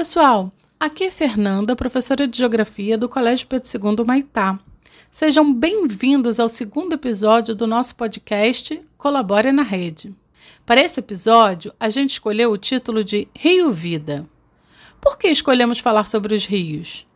pessoal! Aqui é Fernanda, professora de Geografia do Colégio Pedro II Maitá. Sejam bem-vindos ao segundo episódio do nosso podcast Colabore na Rede. Para esse episódio, a gente escolheu o título de Rio Vida. Por que escolhemos falar sobre os rios?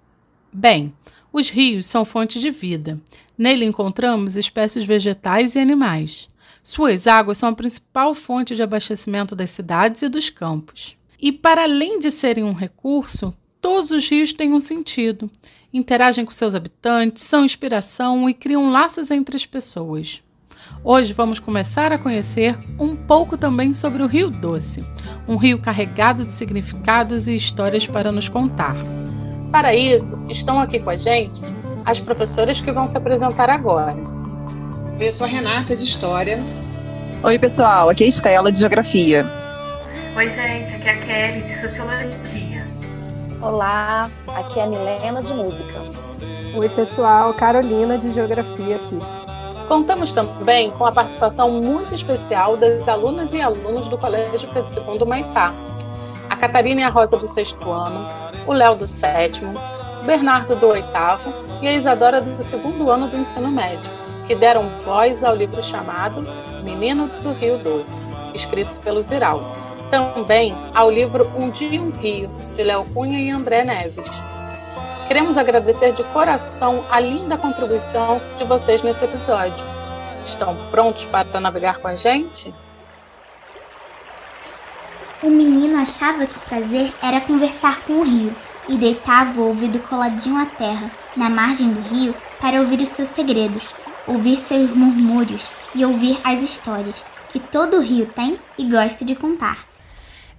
Bem, os rios são fonte de vida. Nele encontramos espécies vegetais e animais. Suas águas são a principal fonte de abastecimento das cidades e dos campos. E para além de serem um recurso, todos os rios têm um sentido. Interagem com seus habitantes, são inspiração e criam laços entre as pessoas. Hoje vamos começar a conhecer um pouco também sobre o Rio Doce, um rio carregado de significados e histórias para nos contar. Para isso, estão aqui com a gente as professoras que vão se apresentar agora. Eu sou a Renata, de História. Oi, pessoal. Aqui é a Estela, de Geografia. Oi, gente. Aqui é a Kelly, de Sociologia. Olá, aqui é a Milena, de Música. Oi, pessoal. Carolina, de Geografia aqui. Contamos também com a participação muito especial das alunas e alunos do Colégio Pedro II Maitá. A Catarina e a Rosa do sexto ano, o Léo do sétimo, o Bernardo do oitavo e a Isadora do segundo ano do ensino médio, que deram voz ao livro chamado Menino do Rio Doce, escrito pelo Ziraldo. Também ao livro Um Dia um Rio, de Léo Cunha e André Neves. Queremos agradecer de coração a linda contribuição de vocês nesse episódio. Estão prontos para navegar com a gente? O menino achava que prazer era conversar com o rio e deitava o ouvido coladinho à terra, na margem do rio, para ouvir os seus segredos, ouvir seus murmúrios e ouvir as histórias que todo rio tem e gosta de contar.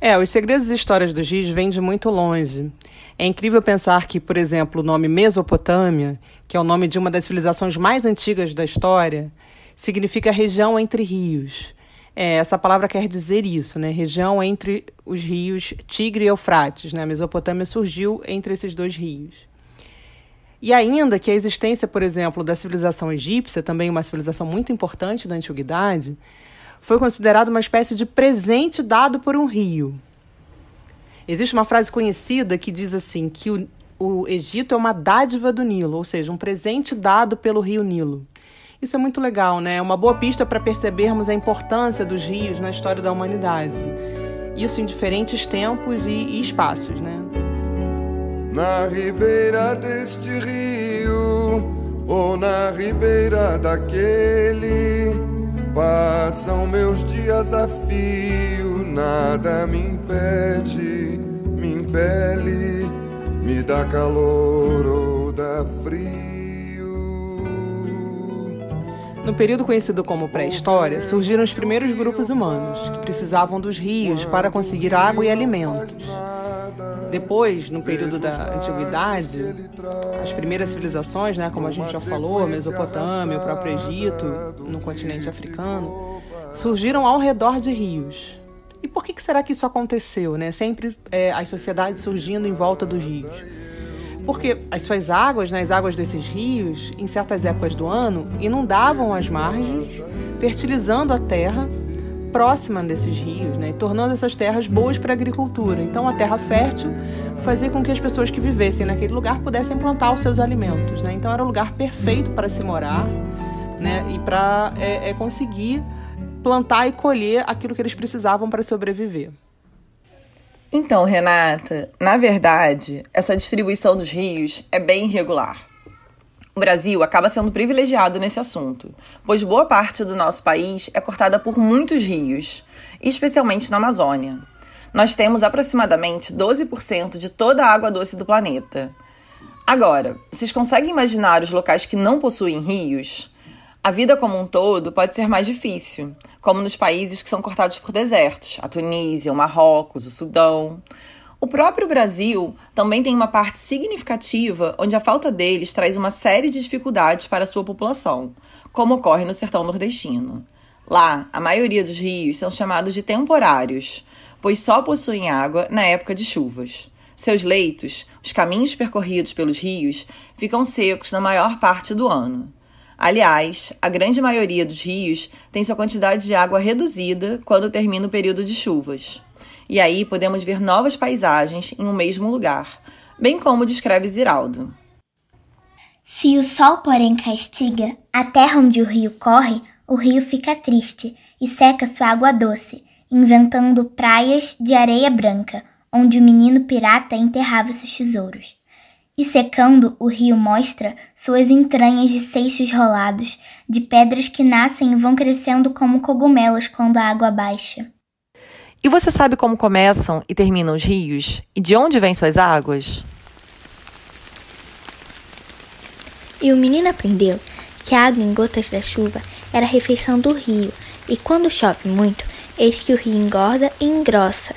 É, os segredos e histórias dos rios vêm de muito longe. É incrível pensar que, por exemplo, o nome Mesopotâmia, que é o nome de uma das civilizações mais antigas da história, significa região entre rios. É, essa palavra quer dizer isso, né? Região entre os rios Tigre e Eufrates. Né? A Mesopotâmia surgiu entre esses dois rios. E ainda que a existência, por exemplo, da civilização egípcia, também uma civilização muito importante da antiguidade, foi considerada uma espécie de presente dado por um rio. Existe uma frase conhecida que diz assim que o, o Egito é uma dádiva do Nilo, ou seja, um presente dado pelo rio Nilo. Isso é muito legal, né? É uma boa pista para percebermos a importância dos rios na história da humanidade. Isso em diferentes tempos e, e espaços, né? Na ribeira deste rio ou na ribeira daquele passam meus dias a fio, nada me impede, me impele, me dá calor ou dá frio. No período conhecido como pré-história, surgiram os primeiros grupos humanos, que precisavam dos rios para conseguir água e alimentos. Depois, no período da antiguidade, as primeiras civilizações, né, como a gente já falou, a Mesopotâmia, o próprio Egito, no continente africano, surgiram ao redor de rios. E por que, que será que isso aconteceu? Né? Sempre é, as sociedades surgindo em volta dos rios. Porque as suas águas, né, as águas desses rios, em certas épocas do ano, inundavam as margens, fertilizando a terra próxima desses rios, né, tornando essas terras boas para a agricultura. Então, a terra fértil fazia com que as pessoas que vivessem naquele lugar pudessem plantar os seus alimentos. Né? Então, era o lugar perfeito para se morar né, e para é, é, conseguir plantar e colher aquilo que eles precisavam para sobreviver. Então, Renata, na verdade, essa distribuição dos rios é bem irregular. O Brasil acaba sendo privilegiado nesse assunto, pois boa parte do nosso país é cortada por muitos rios, especialmente na Amazônia. Nós temos aproximadamente 12% de toda a água doce do planeta. Agora, vocês conseguem imaginar os locais que não possuem rios? A vida como um todo pode ser mais difícil, como nos países que são cortados por desertos, a Tunísia, o Marrocos, o Sudão. O próprio Brasil também tem uma parte significativa onde a falta deles traz uma série de dificuldades para a sua população, como ocorre no sertão nordestino. Lá, a maioria dos rios são chamados de temporários, pois só possuem água na época de chuvas. Seus leitos, os caminhos percorridos pelos rios, ficam secos na maior parte do ano. Aliás, a grande maioria dos rios tem sua quantidade de água reduzida quando termina o período de chuvas. E aí podemos ver novas paisagens em um mesmo lugar, bem como descreve Ziraldo. Se o sol, porém, castiga a terra onde o rio corre, o rio fica triste e seca sua água doce, inventando praias de areia branca, onde o menino pirata enterrava seus tesouros. E secando, o rio mostra suas entranhas de seixos rolados, de pedras que nascem e vão crescendo como cogumelos quando a água baixa. E você sabe como começam e terminam os rios? E de onde vêm suas águas? E o menino aprendeu que a água em gotas da chuva era a refeição do rio, e quando chove muito, eis que o rio engorda e engrossa.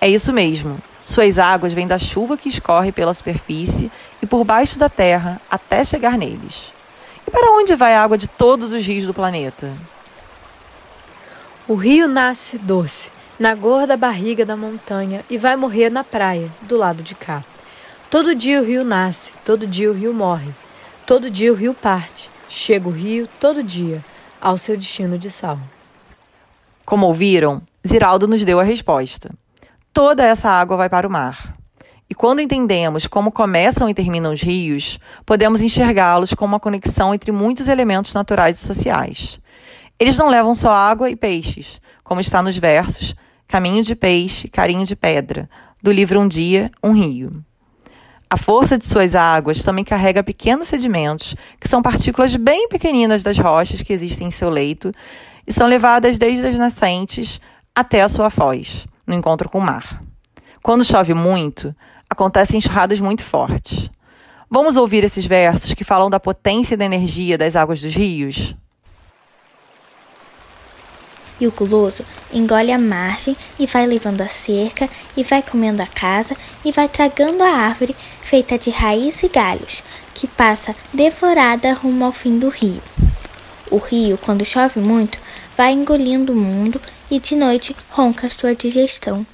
É isso mesmo. Suas águas vêm da chuva que escorre pela superfície e por baixo da terra até chegar neles. E para onde vai a água de todos os rios do planeta? O rio nasce doce, na gorda barriga da montanha e vai morrer na praia, do lado de cá. Todo dia o rio nasce, todo dia o rio morre. Todo dia o rio parte, chega o rio todo dia, ao seu destino de sal. Como ouviram, Ziraldo nos deu a resposta. Toda essa água vai para o mar. E quando entendemos como começam e terminam os rios, podemos enxergá-los como uma conexão entre muitos elementos naturais e sociais. Eles não levam só água e peixes, como está nos versos Caminho de Peixe, Carinho de Pedra, do livro Um Dia, Um Rio. A força de suas águas também carrega pequenos sedimentos, que são partículas bem pequeninas das rochas que existem em seu leito e são levadas desde as nascentes até a sua foz, no encontro com o mar. Quando chove muito, acontecem enxurradas muito fortes. Vamos ouvir esses versos que falam da potência e da energia das águas dos rios? E o guloso engole a margem e vai levando a cerca, e vai comendo a casa, e vai tragando a árvore feita de raiz e galhos, que passa devorada rumo ao fim do rio. O rio, quando chove muito, vai engolindo o mundo e de noite ronca sua digestão.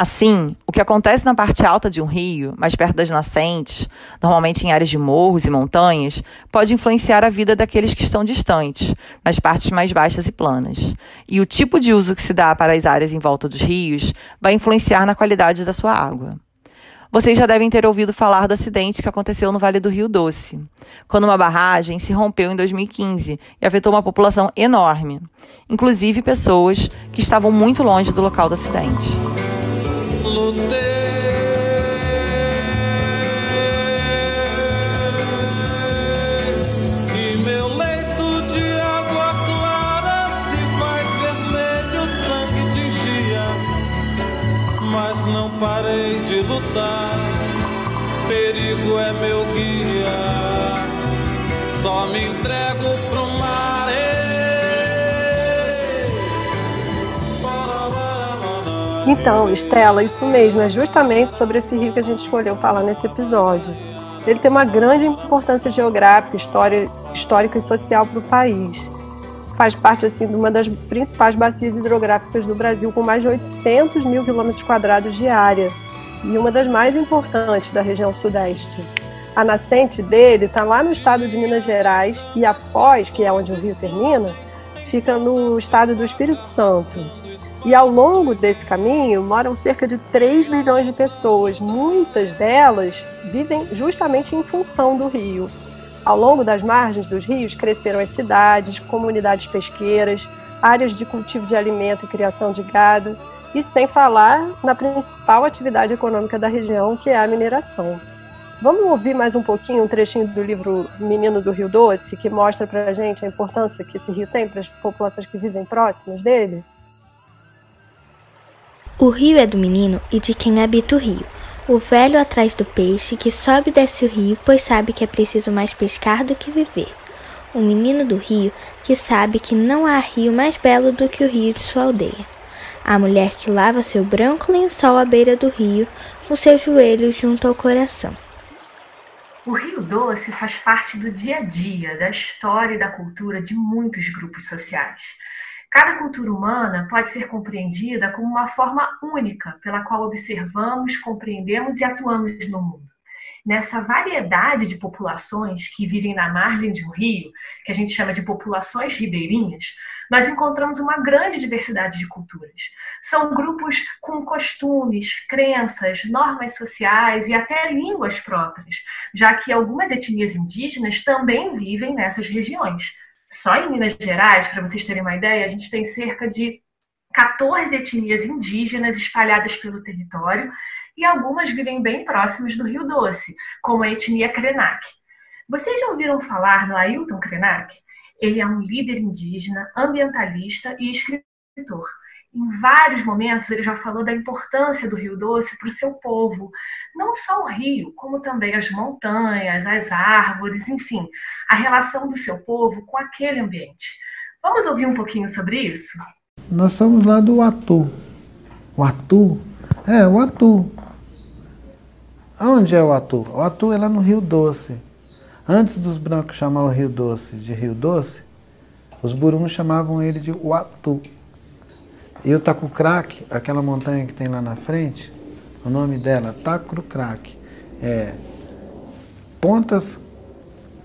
Assim, o que acontece na parte alta de um rio, mais perto das nascentes, normalmente em áreas de morros e montanhas, pode influenciar a vida daqueles que estão distantes, nas partes mais baixas e planas. E o tipo de uso que se dá para as áreas em volta dos rios vai influenciar na qualidade da sua água. Vocês já devem ter ouvido falar do acidente que aconteceu no Vale do Rio Doce, quando uma barragem se rompeu em 2015 e afetou uma população enorme, inclusive pessoas que estavam muito longe do local do acidente lutei. E meu leito de água clara se faz vermelho, sangue tingia. Mas não parei de lutar, perigo é meu guia. Só me entrego Então, Estela, isso mesmo, é justamente sobre esse rio que a gente escolheu falar nesse episódio. Ele tem uma grande importância geográfica, história, histórica e social para o país. Faz parte assim de uma das principais bacias hidrográficas do Brasil, com mais de 800 mil quilômetros quadrados de área, e uma das mais importantes da região sudeste. A nascente dele está lá no estado de Minas Gerais e a foz, que é onde o rio termina, fica no estado do Espírito Santo. E ao longo desse caminho moram cerca de 3 milhões de pessoas. Muitas delas vivem justamente em função do rio. Ao longo das margens dos rios cresceram as cidades, comunidades pesqueiras, áreas de cultivo de alimento e criação de gado, e sem falar na principal atividade econômica da região, que é a mineração. Vamos ouvir mais um pouquinho um trechinho do livro Menino do Rio Doce, que mostra para a gente a importância que esse rio tem para as populações que vivem próximas dele? O rio é do menino e de quem habita o rio. O velho atrás do peixe que sobe e desce o rio, pois sabe que é preciso mais pescar do que viver. O menino do rio que sabe que não há rio mais belo do que o rio de sua aldeia. A mulher que lava seu branco lençol à beira do rio, com seus joelhos junto ao coração. O Rio Doce faz parte do dia a dia, da história e da cultura de muitos grupos sociais. Cada cultura humana pode ser compreendida como uma forma única pela qual observamos, compreendemos e atuamos no mundo. nessa variedade de populações que vivem na margem de um rio, que a gente chama de populações ribeirinhas, nós encontramos uma grande diversidade de culturas. São grupos com costumes, crenças, normas sociais e até línguas próprias, já que algumas etnias indígenas também vivem nessas regiões. Só em Minas Gerais, para vocês terem uma ideia, a gente tem cerca de 14 etnias indígenas espalhadas pelo território e algumas vivem bem próximas do Rio Doce, como a etnia Krenak. Vocês já ouviram falar no Ailton Krenak? Ele é um líder indígena, ambientalista e escritor. Em vários momentos ele já falou da importância do Rio Doce para o seu povo, não só o rio, como também as montanhas, as árvores, enfim, a relação do seu povo com aquele ambiente. Vamos ouvir um pouquinho sobre isso? Nós somos lá do Atu. O Atu? É, o Atu. Onde é o Atu? O Atu é lá no Rio Doce. Antes dos brancos chamar o Rio Doce de Rio Doce, os buruns chamavam ele de Uatu. E o Tacucraque, aquela montanha que tem lá na frente, o nome dela, Tacucraque, é pontas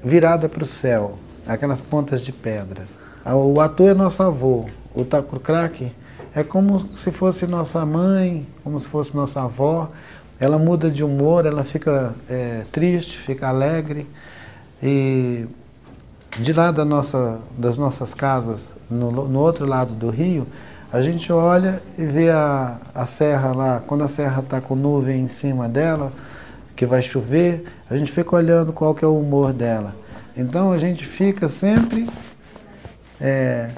virada para o céu, aquelas pontas de pedra. O Atu é nosso avô, o Tacucraque é como se fosse nossa mãe, como se fosse nossa avó. Ela muda de humor, ela fica é, triste, fica alegre. E de lá da nossa, das nossas casas, no, no outro lado do rio, a gente olha e vê a, a serra lá, quando a serra está com nuvem em cima dela, que vai chover, a gente fica olhando qual que é o humor dela. Então a gente fica sempre é,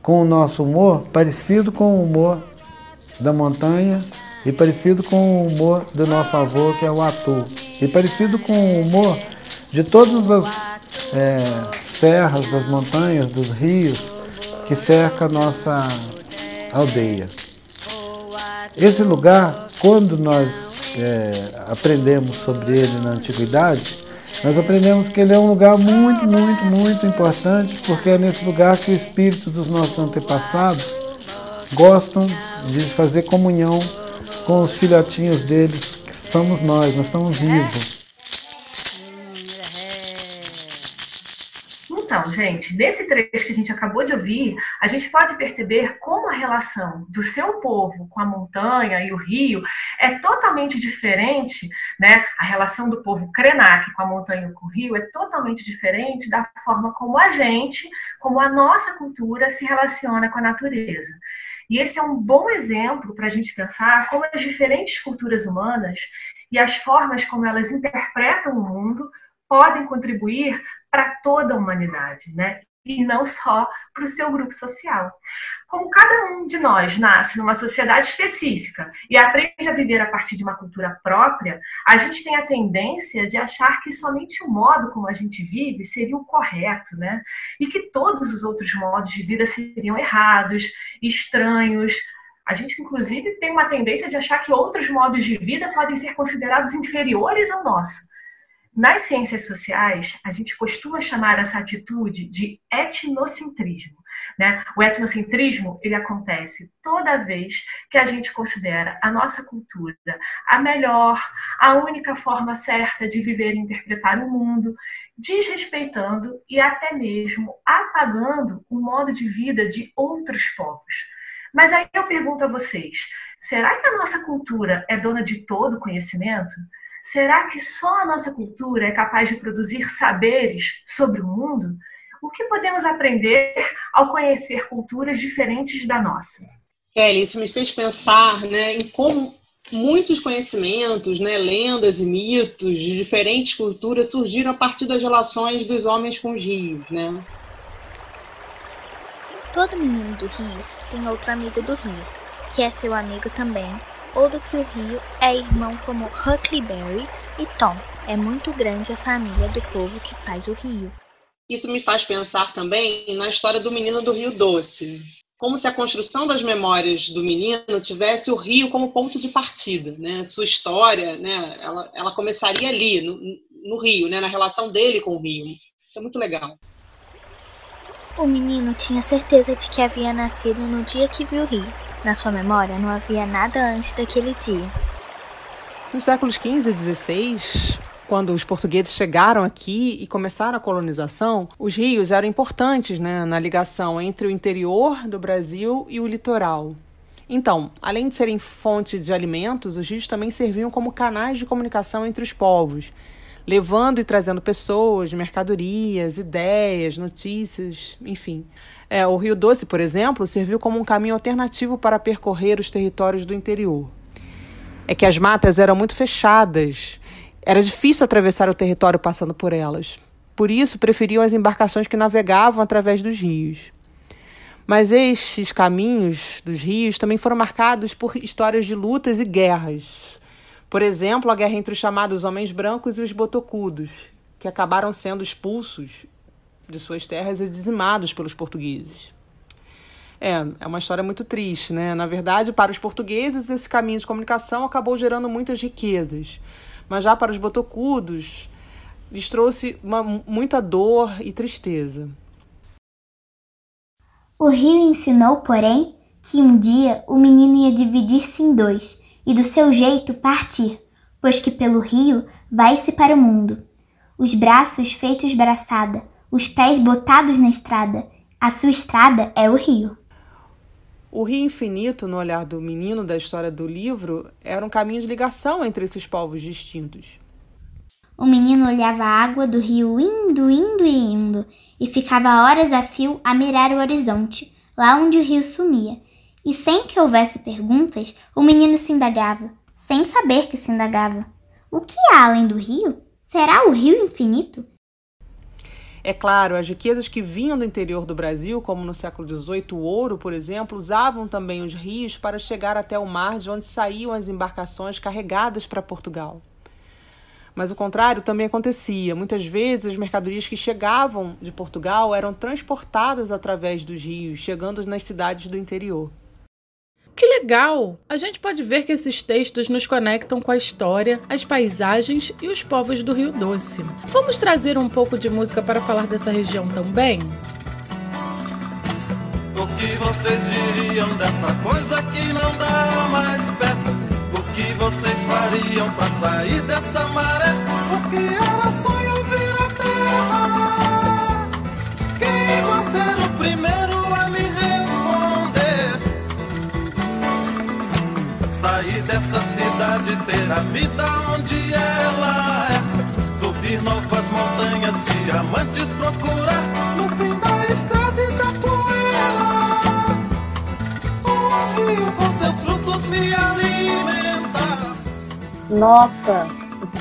com o nosso humor parecido com o humor da montanha e parecido com o humor do nosso avô, que é o Atu, e parecido com o humor de todas as é, serras, das montanhas, dos rios que cerca a nossa aldeia. Esse lugar, quando nós é, aprendemos sobre ele na antiguidade, nós aprendemos que ele é um lugar muito, muito, muito importante, porque é nesse lugar que o espírito dos nossos antepassados gostam de fazer comunhão com os filhotinhos deles, que somos nós, nós estamos vivos. Então, gente, nesse trecho que a gente acabou de ouvir, a gente pode perceber como a relação do seu povo com a montanha e o rio é totalmente diferente, né? A relação do povo Krenak com a montanha e com o rio é totalmente diferente da forma como a gente, como a nossa cultura se relaciona com a natureza. E esse é um bom exemplo para a gente pensar como as diferentes culturas humanas e as formas como elas interpretam o mundo podem contribuir para toda a humanidade, né? E não só para o seu grupo social. Como cada um de nós nasce numa sociedade específica e aprende a viver a partir de uma cultura própria, a gente tem a tendência de achar que somente o modo como a gente vive seria o correto, né? E que todos os outros modos de vida seriam errados, estranhos, a gente, inclusive, tem uma tendência de achar que outros modos de vida podem ser considerados inferiores ao nosso. Nas ciências sociais, a gente costuma chamar essa atitude de etnocentrismo. Né? O etnocentrismo ele acontece toda vez que a gente considera a nossa cultura a melhor, a única forma certa de viver e interpretar o mundo, desrespeitando e até mesmo apagando o modo de vida de outros povos. Mas aí eu pergunto a vocês: será que a nossa cultura é dona de todo o conhecimento? Será que só a nossa cultura é capaz de produzir saberes sobre o mundo? O que podemos aprender ao conhecer culturas diferentes da nossa? Kelly, isso me fez pensar né, em como muitos conhecimentos, né, lendas e mitos de diferentes culturas surgiram a partir das relações dos homens com os rios. Né? Todo menino do rio tem outro amigo do rio, que é seu amigo também ou do que o rio é irmão como Huckleberry e Tom. É muito grande a família do povo que faz o rio. Isso me faz pensar também na história do menino do Rio Doce. Como se a construção das memórias do menino tivesse o rio como ponto de partida, né? Sua história, né? Ela, ela começaria ali, no, no rio, né? Na relação dele com o rio. Isso é muito legal. O menino tinha certeza de que havia nascido no dia que viu o rio. Na sua memória não havia nada antes daquele dia. Nos séculos XV e XVI, quando os portugueses chegaram aqui e começaram a colonização, os rios eram importantes né, na ligação entre o interior do Brasil e o litoral. Então, além de serem fonte de alimentos, os rios também serviam como canais de comunicação entre os povos, levando e trazendo pessoas, mercadorias, ideias, notícias, enfim. É, o Rio Doce, por exemplo, serviu como um caminho alternativo para percorrer os territórios do interior. É que as matas eram muito fechadas era difícil atravessar o território passando por elas. Por isso, preferiam as embarcações que navegavam através dos rios. Mas estes caminhos dos rios também foram marcados por histórias de lutas e guerras. Por exemplo, a guerra entre os chamados homens brancos e os botocudos, que acabaram sendo expulsos de suas terras e dizimados pelos portugueses. É, é uma história muito triste, né? Na verdade, para os portugueses, esse caminho de comunicação acabou gerando muitas riquezas mas já para os botocudos lhes trouxe uma, muita dor e tristeza. O rio ensinou, porém, que um dia o menino ia dividir-se em dois e do seu jeito partir, pois que pelo rio vai-se para o mundo. Os braços feitos braçada, os pés botados na estrada, a sua estrada é o rio. O rio infinito, no olhar do menino da história do livro, era um caminho de ligação entre esses povos distintos. O menino olhava a água do rio indo, indo e indo, e ficava horas a fio a mirar o horizonte, lá onde o rio sumia. E sem que houvesse perguntas, o menino se indagava, sem saber que se indagava. O que há além do rio? Será o rio infinito? É claro, as riquezas que vinham do interior do Brasil, como no século XVIII o ouro, por exemplo, usavam também os rios para chegar até o mar de onde saíam as embarcações carregadas para Portugal. Mas o contrário também acontecia. Muitas vezes as mercadorias que chegavam de Portugal eram transportadas através dos rios, chegando nas cidades do interior. Que legal! A gente pode ver que esses textos nos conectam com a história, as paisagens e os povos do Rio Doce. Vamos trazer um pouco de música para falar dessa região também? O que vocês diriam dessa coisa que não dá mais pé? O que vocês fariam para sair dessa maré? Cidade, ter a vida onde ela é. Subir novas montanhas, diamantes procurar no fim da estrada e da poeira. O rio com seus frutos me alimenta. Nossa,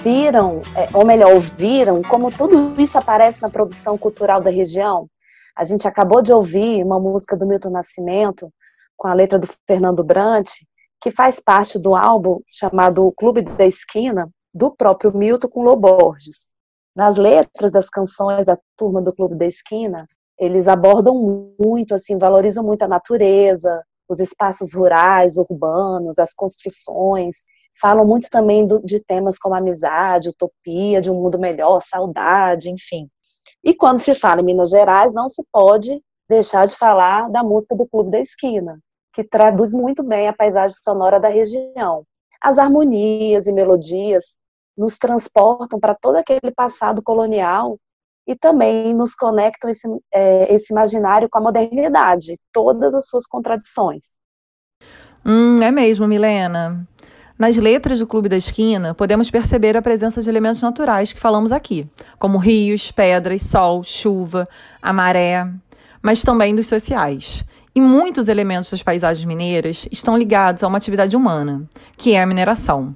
viram, é, ou melhor, ouviram como tudo isso aparece na produção cultural da região? A gente acabou de ouvir uma música do Milton Nascimento com a letra do Fernando Brant, que faz parte do álbum chamado Clube da Esquina, do próprio Milton com Loborges. Nas letras das canções da turma do Clube da Esquina, eles abordam muito, assim, valorizam muito a natureza, os espaços rurais, urbanos, as construções, falam muito também do, de temas como amizade, utopia, de um mundo melhor, saudade, enfim. E quando se fala em Minas Gerais, não se pode deixar de falar da música do Clube da Esquina, que traduz muito bem a paisagem sonora da região. As harmonias e melodias nos transportam para todo aquele passado colonial e também nos conectam esse, é, esse imaginário com a modernidade, todas as suas contradições. Hum, é mesmo, Milena. Nas letras do Clube da Esquina, podemos perceber a presença de elementos naturais que falamos aqui, como rios, pedras, sol, chuva, a maré, mas também dos sociais. E muitos elementos das paisagens mineiras estão ligados a uma atividade humana, que é a mineração.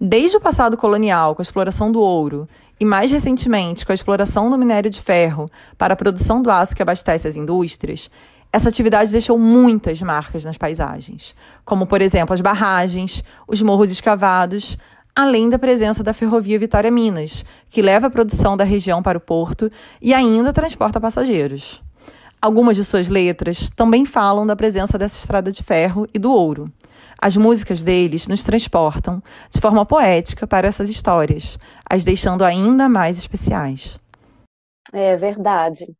Desde o passado colonial, com a exploração do ouro, e mais recentemente com a exploração do minério de ferro para a produção do aço que abastece as indústrias, essa atividade deixou muitas marcas nas paisagens, como, por exemplo, as barragens, os morros escavados, além da presença da ferrovia Vitória Minas, que leva a produção da região para o porto e ainda transporta passageiros. Algumas de suas letras também falam da presença dessa estrada de ferro e do ouro. As músicas deles nos transportam de forma poética para essas histórias, as deixando ainda mais especiais. É verdade.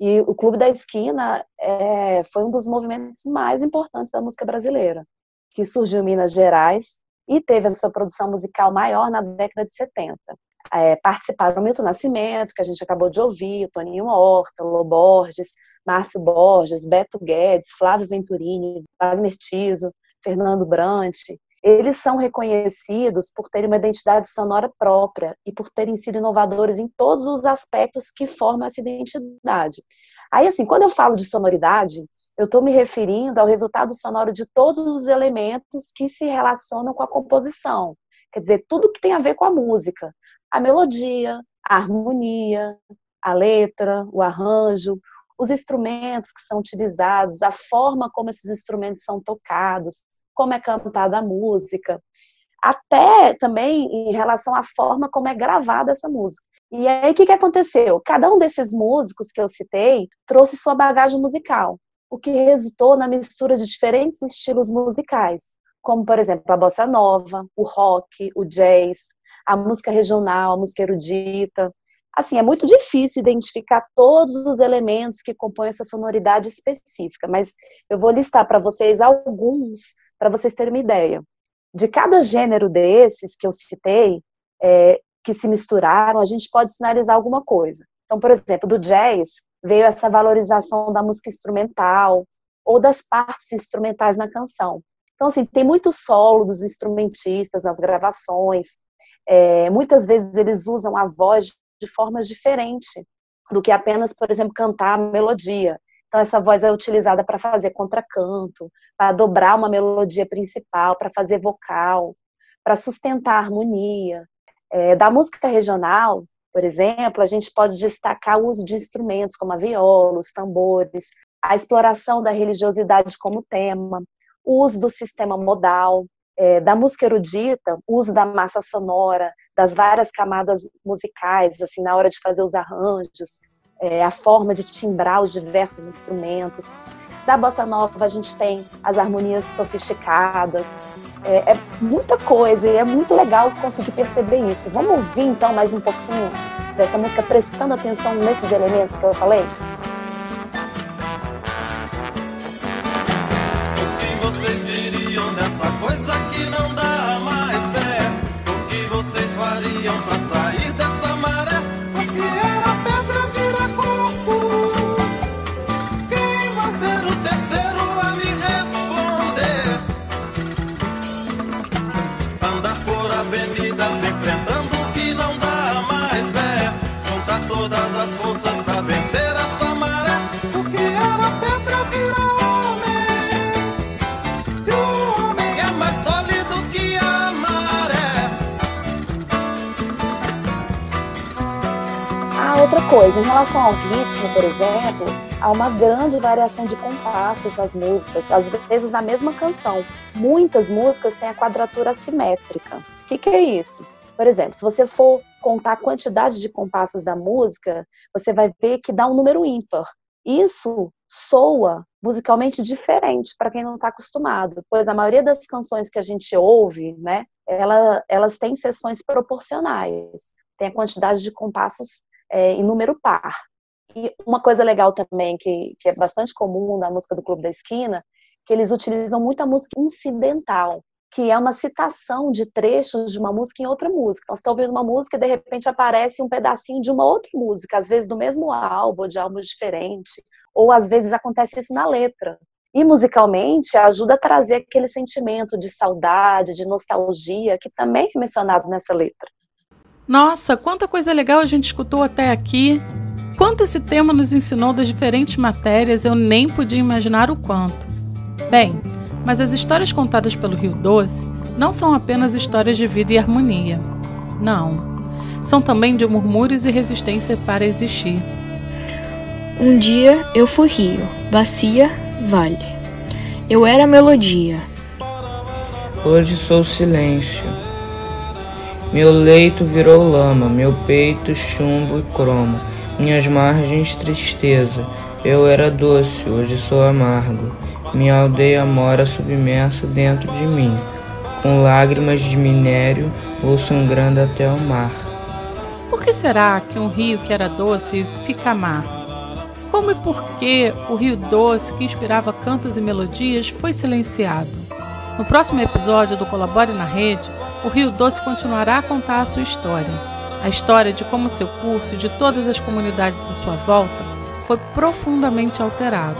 E o Clube da Esquina é, foi um dos movimentos mais importantes da música brasileira, que surgiu em Minas Gerais e teve a sua produção musical maior na década de 70. é, participaram Milton Nascimento, que a gente acabou de ouvir, o Toninho Horta, Lô Borges, Márcio Borges, Beto Guedes, Flávio Venturini, Wagner Tiso, Fernando Brant. Eles são reconhecidos por terem uma identidade sonora própria e por terem sido inovadores em todos os aspectos que formam essa identidade. Aí, assim, quando eu falo de sonoridade, eu estou me referindo ao resultado sonoro de todos os elementos que se relacionam com a composição. Quer dizer, tudo que tem a ver com a música. A melodia, a harmonia, a letra, o arranjo, os instrumentos que são utilizados, a forma como esses instrumentos são tocados, como é cantada a música, até também em relação à forma como é gravada essa música. E aí, o que, que aconteceu? Cada um desses músicos que eu citei trouxe sua bagagem musical, o que resultou na mistura de diferentes estilos musicais, como, por exemplo, a bossa nova, o rock, o jazz, a música regional, a música erudita. Assim, é muito difícil identificar todos os elementos que compõem essa sonoridade específica, mas eu vou listar para vocês alguns para vocês terem uma ideia. De cada gênero desses que eu citei, é, que se misturaram, a gente pode sinalizar alguma coisa. Então, por exemplo, do jazz veio essa valorização da música instrumental ou das partes instrumentais na canção. Então, assim, tem muito solo dos instrumentistas nas gravações. É, muitas vezes eles usam a voz de formas diferentes do que apenas, por exemplo, cantar a melodia. Então, essa voz é utilizada para fazer contracanto, para dobrar uma melodia principal, para fazer vocal, para sustentar a harmonia. É, da música regional, por exemplo, a gente pode destacar o uso de instrumentos como a viola, os tambores, a exploração da religiosidade como tema, o uso do sistema modal, é, da música erudita, o uso da massa sonora, das várias camadas musicais, assim, na hora de fazer os arranjos, é, a forma de timbrar os diversos instrumentos. Da bossa nova a gente tem as harmonias sofisticadas, é, é, muita coisa e é muito legal conseguir perceber isso. Vamos ouvir então mais um pouquinho dessa música, prestando atenção nesses elementos que eu falei? Outra coisa, em relação ao ritmo, por exemplo, há uma grande variação de compassos nas músicas, às vezes na mesma canção. Muitas músicas têm a quadratura assimétrica. O que, que é isso? Por exemplo, se você for contar a quantidade de compassos da música, você vai ver que dá um número ímpar. Isso soa musicalmente diferente para quem não está acostumado, pois a maioria das canções que a gente ouve, né, ela, elas têm seções proporcionais, tem a quantidade de compassos é, em número par. E uma coisa legal também, que, que é bastante comum na música do Clube da Esquina, que eles utilizam muito a música incidental, que é uma citação de trechos de uma música em outra música. Então, você está ouvindo uma música e de repente aparece um pedacinho de uma outra música, às vezes do mesmo álbum, de álbum diferente, ou às vezes acontece isso na letra. E musicalmente ajuda a trazer aquele sentimento de saudade, de nostalgia, que também é mencionado nessa letra. Nossa, quanta coisa legal a gente escutou até aqui. Quanto esse tema nos ensinou das diferentes matérias, eu nem podia imaginar o quanto. Bem, mas as histórias contadas pelo Rio Doce não são apenas histórias de vida e harmonia. Não. São também de murmúrios e resistência para existir. Um dia eu fui rio, bacia, vale. Eu era melodia. Hoje sou silêncio. Meu leito virou lama, meu peito chumbo e cromo, minhas margens tristeza. Eu era doce, hoje sou amargo. Minha aldeia mora submersa dentro de mim, com lágrimas de minério vou sangrando até o mar. Por que será que um rio que era doce fica mar? Como e por que o rio doce, que inspirava cantos e melodias, foi silenciado? No próximo episódio do Colabore na Rede, o Rio Doce continuará a contar a sua história. a história de como seu curso e de todas as comunidades em sua volta foi profundamente alterado.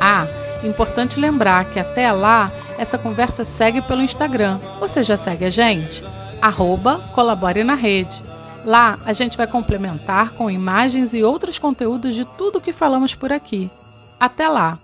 Ah, importante lembrar que até lá essa conversa segue pelo Instagram. Você já segue a gente? Arroba Colabore na Rede. Lá a gente vai complementar com imagens e outros conteúdos de tudo que falamos por aqui. Até lá!